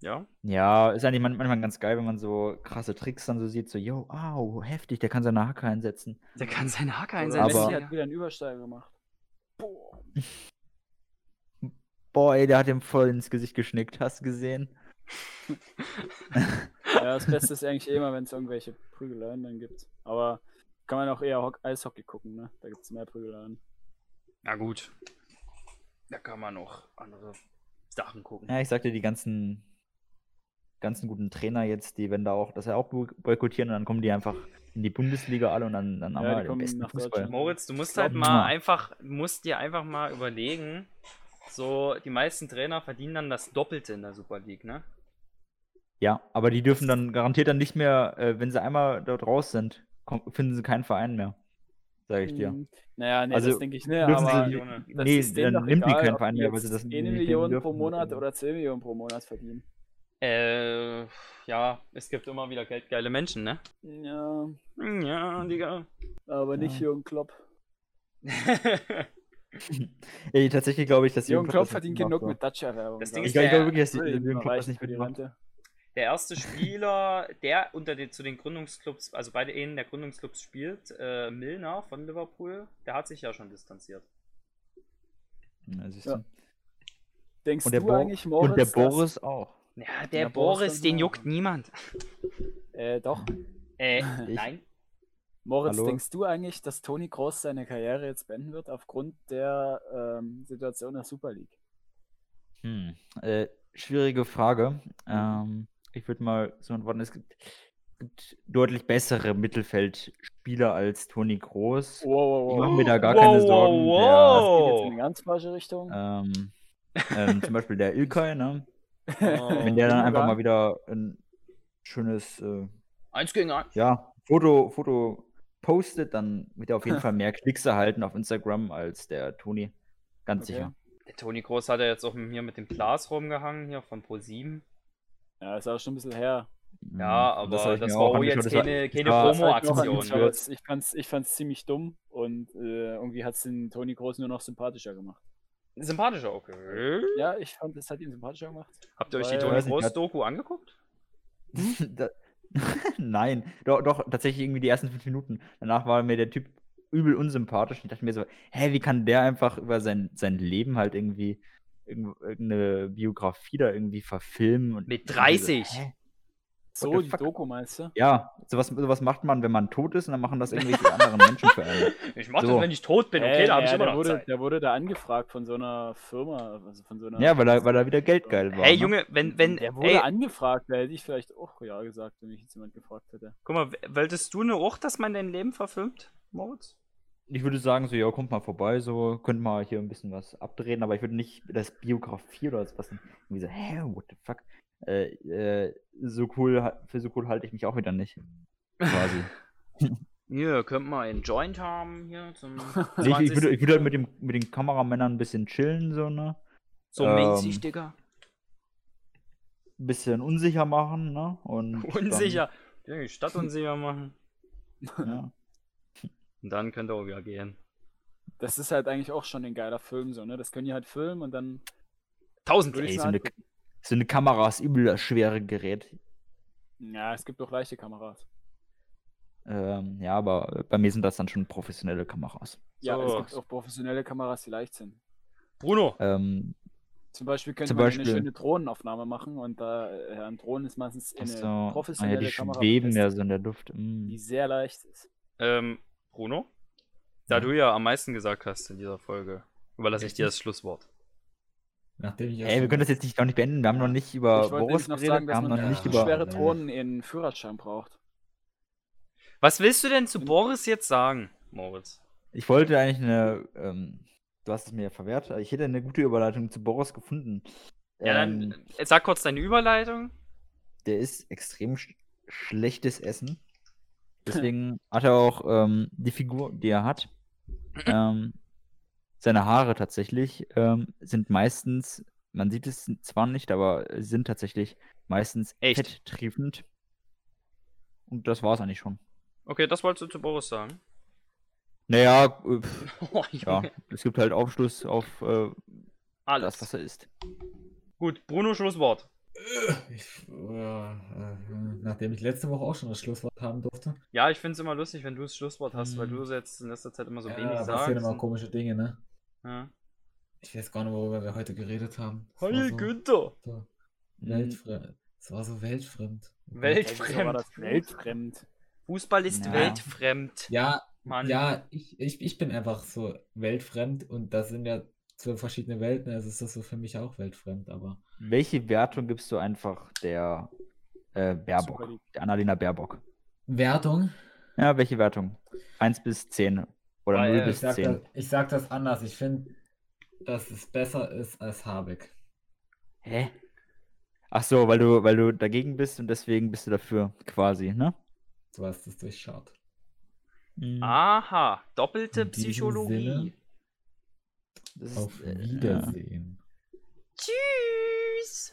Speaker 1: Ja.
Speaker 3: Ja, ist eigentlich man- manchmal ganz geil, wenn man so krasse Tricks dann so sieht, so, yo, au, heftig, der kann seine Hacke einsetzen.
Speaker 1: Der kann seine Hacke
Speaker 4: Oder
Speaker 1: einsetzen.
Speaker 4: Messi
Speaker 3: Aber-
Speaker 4: hat wieder einen Übersteiger gemacht. Boah. *laughs*
Speaker 3: Boah, ey, der hat ihm voll ins Gesicht geschnickt, hast du gesehen? *laughs*
Speaker 4: Ja, das *laughs* Beste ist eigentlich immer, wenn es irgendwelche Prügeleien dann gibt. Aber kann man auch eher Hock Eishockey gucken, ne? Da gibt es mehr Prügeleien.
Speaker 1: Na gut. Da kann man noch andere Sachen gucken.
Speaker 3: Ja, ich sagte, die ganzen, ganzen guten Trainer jetzt, die werden da auch, das ja auch boy- boykottieren und dann kommen die einfach in die Bundesliga alle und dann, dann haben
Speaker 4: Ja, die
Speaker 3: wir den besten Fußball.
Speaker 1: Moritz, du musst halt mal einfach, musst dir einfach mal überlegen, so die meisten Trainer verdienen dann das Doppelte in der Super League, ne?
Speaker 3: Ja, aber die dürfen dann garantiert dann nicht mehr, äh, wenn sie einmal dort raus sind, finden sie keinen Verein mehr. Sag ich dir.
Speaker 4: Hm, Naja, nee,
Speaker 3: Also,
Speaker 4: das denke ich nicht, aber
Speaker 3: sie,
Speaker 1: Junge,
Speaker 4: das
Speaker 3: nee,
Speaker 4: ist
Speaker 3: dann nimmt die
Speaker 4: egal,
Speaker 3: keinen
Speaker 4: ob
Speaker 3: Verein
Speaker 4: die
Speaker 3: mehr, weil sie das
Speaker 4: eine
Speaker 3: nicht nehmen
Speaker 4: Million pro
Speaker 3: dürfen.
Speaker 4: Monat oder 10 Millionen pro Monat verdienen.
Speaker 1: Äh, ja, es gibt immer wieder geldgeile Menschen, ne?
Speaker 4: Ja,
Speaker 1: Ja, Digga.
Speaker 4: aber nicht
Speaker 3: Ja.
Speaker 4: Jürgen Klopp. *laughs*
Speaker 3: Ey, tatsächlich glaube ich, dass
Speaker 4: Jürgen Klopp
Speaker 3: das
Speaker 4: verdient genug
Speaker 3: macht,
Speaker 4: mit Dacia-Werbung.
Speaker 3: Ich glaube wirklich, dass die- Jürgen Klopp das nicht
Speaker 4: die
Speaker 3: mitmacht.
Speaker 4: Rente.
Speaker 1: Der erste Spieler, der unter den, zu den Gründungsclubs, also bei denen der Gründungsclubs spielt, äh, Milner von Liverpool, der hat sich ja schon distanziert.
Speaker 3: Ja, siehst
Speaker 4: Ja.
Speaker 3: du.
Speaker 4: Denkst
Speaker 3: Und der,
Speaker 4: du
Speaker 3: Bo
Speaker 4: eigentlich, Moritz,
Speaker 3: und der
Speaker 4: dass-
Speaker 3: Boris auch.
Speaker 1: Ja, der
Speaker 4: Ja, Boris
Speaker 1: den
Speaker 4: auch.
Speaker 1: juckt niemand.
Speaker 4: Äh, doch.
Speaker 1: Äh, *laughs*
Speaker 3: Ich?
Speaker 1: nein.
Speaker 4: Moritz,
Speaker 3: Hallo?
Speaker 4: denkst du eigentlich, dass Toni Kroos seine Karriere jetzt beenden wird aufgrund der ähm, Situation der Super League?
Speaker 3: Hm. Äh, schwierige Frage. Ähm, ich würde mal so antworten, es gibt, gibt deutlich bessere Mittelfeldspieler als Toni Kroos.
Speaker 4: Wow,
Speaker 3: Ich mache mir da gar
Speaker 1: Wow,
Speaker 3: keine
Speaker 1: wow,
Speaker 3: Sorgen.
Speaker 1: wow.
Speaker 4: Das geht jetzt in eine ganz falsche Richtung.
Speaker 3: Ähm, ähm, zum Beispiel der Ilkay, ne?
Speaker 1: Oh. *laughs*
Speaker 3: Wenn der dann einfach mal wieder ein schönes äh,
Speaker 1: Eins gegen eins.
Speaker 3: ja, Foto, Foto postet, dann wird er auf jeden Fall mehr Klicks erhalten auf Instagram als der Toni. Ganz
Speaker 4: Okay.
Speaker 3: sicher.
Speaker 1: Der Toni Groß hat ja jetzt auch hier mit dem Glas rumgehangen, hier von Pro7.
Speaker 4: Ja, ist auch schon ein bisschen her.
Speaker 1: Ja,
Speaker 3: Mhm.
Speaker 1: aber
Speaker 3: hab ich
Speaker 1: das
Speaker 3: mir
Speaker 1: war
Speaker 3: auch
Speaker 1: jetzt
Speaker 3: Das
Speaker 1: keine, keine
Speaker 3: das
Speaker 4: Das halt
Speaker 1: Promo-Aktion.
Speaker 4: aber Ich fand's, ich fand's ziemlich dumm und äh, irgendwie hat's den Toni Kroos nur noch sympathischer gemacht.
Speaker 1: Sympathischer, okay.
Speaker 4: Ja, ich fand, es hat ihn sympathischer gemacht.
Speaker 1: Habt ihr euch die Toni
Speaker 3: Weiß nicht,
Speaker 1: Groß
Speaker 3: hat-
Speaker 1: Doku angeguckt? *laughs* *laughs*
Speaker 3: Nein, doch, doch, tatsächlich irgendwie die ersten fünf Minuten. Danach war mir der Typ übel unsympathisch. Ich dachte mir so, hä, wie kann der einfach über sein, sein Leben halt irgendwie irgend- irgendeine Biografie da irgendwie verfilmen? Und
Speaker 1: Mit
Speaker 3: ich dachte mir so,
Speaker 1: 30?
Speaker 3: hä?
Speaker 4: So,
Speaker 3: the
Speaker 4: die
Speaker 3: fuck?
Speaker 4: Doku meinst du?
Speaker 3: Ja, sowas, sowas macht man, wenn man tot ist und dann machen das irgendwelche anderen Menschen für einen. *laughs*
Speaker 1: Ich mach
Speaker 3: So.
Speaker 1: das, wenn ich tot bin, okay,
Speaker 4: Äh,
Speaker 1: da habe ich
Speaker 4: ja,
Speaker 1: immer
Speaker 4: der
Speaker 1: noch
Speaker 4: wurde,
Speaker 1: Zeit.
Speaker 4: Der wurde da angefragt von so einer Firma. Also von so einer,
Speaker 3: Ja, weil er, weil er wieder geldgeil war.
Speaker 1: Hey
Speaker 3: ne?
Speaker 1: Junge, wenn, wenn,
Speaker 4: Der wurde
Speaker 1: ey,
Speaker 4: angefragt, da hätte ich vielleicht auch ja gesagt, wenn mich jetzt jemand gefragt hätte.
Speaker 1: guck mal, wolltest du eine auch, dass man dein Leben verfilmt, Moritz?
Speaker 3: Ich würde sagen, so, ja, kommt mal vorbei, so, könnt mal hier ein bisschen was abdrehen, aber ich würde nicht das Biografie oder was irgendwie so, hä, what the fuck? Äh, äh, so cool, für so cool halte ich mich auch wieder nicht. Quasi. *laughs*
Speaker 1: Hier, könnt mal einen Joint haben, hier zum
Speaker 3: ich, ich, würde, ich würde halt
Speaker 1: 20.
Speaker 3: mit, dem, mit den Kameramännern ein bisschen chillen, so, ne?
Speaker 1: So
Speaker 3: ähm,
Speaker 1: mäßig, Digga.
Speaker 3: Ein bisschen unsicher machen, ne? Und
Speaker 1: Unsicher. Ja, die Stadt unsicher machen.
Speaker 3: Dann, ja.
Speaker 1: Und dann könnt ihr auch wieder gehen.
Speaker 4: Das ist halt eigentlich auch schon ein geiler Film, so, ne? Das können die halt filmen und dann.
Speaker 1: Tausend
Speaker 4: Würde ich
Speaker 3: Ey, so
Speaker 4: sagen,
Speaker 3: eine, so eine Kamera ist übel das schwere Gerät.
Speaker 4: Ja, es gibt auch leichte Kameras.
Speaker 3: Ähm, ja, aber bei mir sind das dann schon professionelle Kameras.
Speaker 4: Ja,
Speaker 1: So.
Speaker 4: es gibt auch professionelle Kameras, die leicht sind.
Speaker 1: Bruno,
Speaker 3: Ähm,
Speaker 4: Zum Beispiel könnte
Speaker 3: Zum
Speaker 4: man
Speaker 3: Beispiel-
Speaker 4: eine schöne Drohnenaufnahme machen und da äh, ein Drohnen ist meistens eine
Speaker 3: so, ah, ja,
Speaker 4: professionelle
Speaker 3: die
Speaker 4: Kamera.
Speaker 3: schweben ja so in der Luft. Mm.
Speaker 4: Die sehr leicht ist.
Speaker 1: ähm, Bruno, da
Speaker 3: Ja.
Speaker 1: du ja am meisten gesagt hast in dieser Folge, überlasse ich dir das Schlusswort.
Speaker 2: Nachdem ich ja
Speaker 3: Ey, wir können das jetzt nicht, noch nicht beenden. Wir haben noch nicht über Boris
Speaker 4: noch
Speaker 3: geredet.
Speaker 4: sagen,
Speaker 3: wir
Speaker 4: dass
Speaker 3: haben noch nicht
Speaker 4: für
Speaker 3: über.
Speaker 4: schwere. Drohnen einen Führerschein braucht.
Speaker 1: Was willst du denn zu Boris jetzt sagen, Moritz?
Speaker 3: Ich wollte eigentlich eine. Ähm, du hast es mir ja verwehrt. Ich hätte eine gute Überleitung zu Boris gefunden.
Speaker 1: Ja, dann
Speaker 3: Ähm,
Speaker 1: äh, sag kurz deine Überleitung.
Speaker 3: der ist extrem sch schlechtes Essen. Deswegen hat er auch ähm, die Figur, die er hat. *clears throat* Ähm, seine Haare tatsächlich ähm, sind meistens, man sieht es zwar nicht, aber sind tatsächlich meistens
Speaker 1: Echt?
Speaker 3: fetttriefend. Und das war es eigentlich schon.
Speaker 1: Okay, das wolltest du zu Boris sagen.
Speaker 3: Naja, äh, *laughs*
Speaker 1: Oh,
Speaker 3: ja, es gibt halt Aufschluss auf äh,
Speaker 1: Alles.
Speaker 3: was er ist.
Speaker 1: Gut, Bruno, Schlusswort.
Speaker 2: Ich, äh, äh, nachdem ich letzte Woche auch schon das Schlusswort haben durfte.
Speaker 1: Ja, ich finde es immer lustig, wenn du das Schlusswort hast, weil
Speaker 2: Hm.
Speaker 1: du jetzt in letzter Zeit immer so
Speaker 2: ja,
Speaker 1: wenig sagst.
Speaker 2: passieren immer komische Dinge, ne?
Speaker 1: Ja.
Speaker 2: Ich weiß gar nicht, worüber wir heute geredet haben.
Speaker 1: Heil
Speaker 2: so,
Speaker 1: Günther.
Speaker 2: so
Speaker 3: Mhm.
Speaker 2: weltfremd. Es war so weltfremd.
Speaker 1: Weltfremd.
Speaker 4: War das weltfremd.
Speaker 1: Fußball ist
Speaker 3: Ja.
Speaker 1: weltfremd.
Speaker 2: Ja,
Speaker 1: Mann.
Speaker 2: ja, ich, ich, ich bin einfach so weltfremd und das sind ja zwei verschiedene Welten, also ist das so für mich auch weltfremd, aber
Speaker 3: Welche Wertung gibst du einfach der äh, Baerbock, der Annalena Baerbock?
Speaker 2: Wertung?
Speaker 3: Ja, welche Wertung? 1 bis 10 oder
Speaker 1: Weil,
Speaker 3: 0
Speaker 1: äh,
Speaker 2: Ich
Speaker 3: bis
Speaker 2: sag,
Speaker 3: 10?
Speaker 2: das, ich sag das anders, ich finde, dass es besser ist als Habeck.
Speaker 3: Hä? Ach so, weil du, weil du dagegen bist und deswegen bist du dafür quasi, ne?
Speaker 2: Du hast es durchschaut.
Speaker 3: Mhm.
Speaker 1: Aha, doppelte Psychologie.
Speaker 2: Sinne-
Speaker 3: Das
Speaker 2: Auf
Speaker 3: äh, ja.
Speaker 2: Wiedersehen.
Speaker 1: Tschüss.